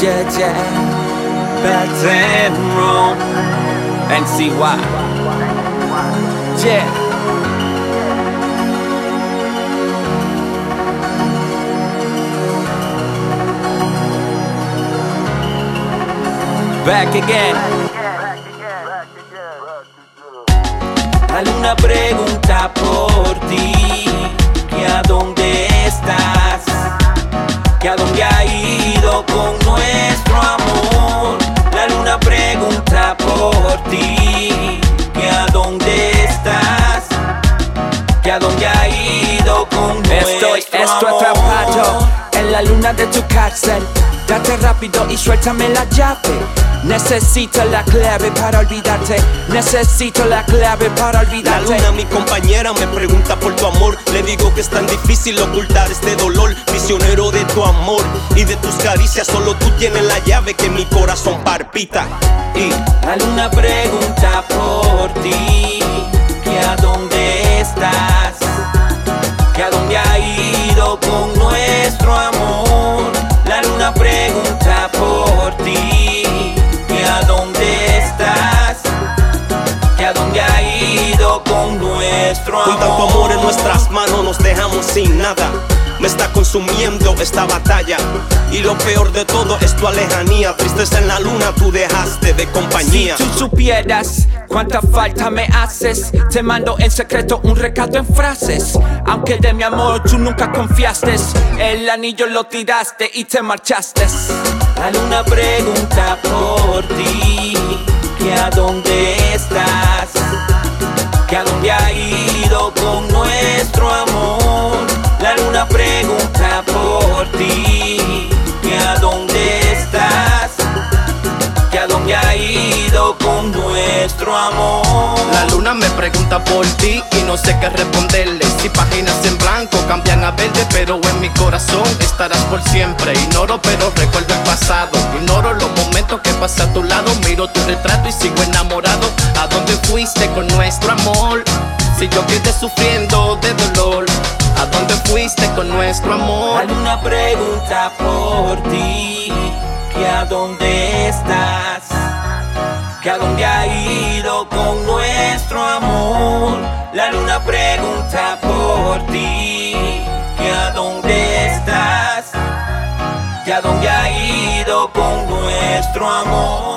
judge That's and wrong and see why. Yeah. Back again. Alguna pregunta por ti. Amor. atrapado en la luna de tu cárcel. Date rápido y suéltame la llave. Necesito la clave para olvidarte. Necesito la clave para La olvidarte. luna, mi compañera, me pregunta por tu amor. Le digo que es tan difícil ocultar este dolor. Prisionero de tu amor y de tus caricias, solo tú tienes la llave que mi corazón palpita. Y La luna pregunta por ti, que a dónde estás, con nuestro con tanto amor. amor en nuestras manos nos dejamos sin nada. Me está consumiendo esta batalla. Y lo peor de todo es tu alejanía. Tristeza en la luna, tú dejaste de compañía. Si tú supieras cuánta falta me haces, te mando en secreto un recado en frases. Aunque de mi amor tú nunca confiaste, el anillo lo tiraste y te marchaste. La luna pregunta por ido con nuestro amor. La luna pregunta por ti, que a dónde estás, que a dónde ha ido con nuestro amor. La luna me pregunta por ti y no sé qué responderle. Si páginas en blanco cambian a verde, pero en mi corazón estarás por siempre. Ignoro, pero recuerdo el pasado. Ignoro los momentos que pasé a tu lado. Miro tu retrato y sigo enamorado. ¿A dónde fuiste con nuestro amor? Si yo quedé sufriendo de dolor. ¿A dónde fuiste con nuestro amor? luna pregunta por ti, que a dónde estás, que a dónde ha ido con nuestro amor. La luna pregunta por ti, que a dónde estás, que a dónde ha ido con nuestro amor.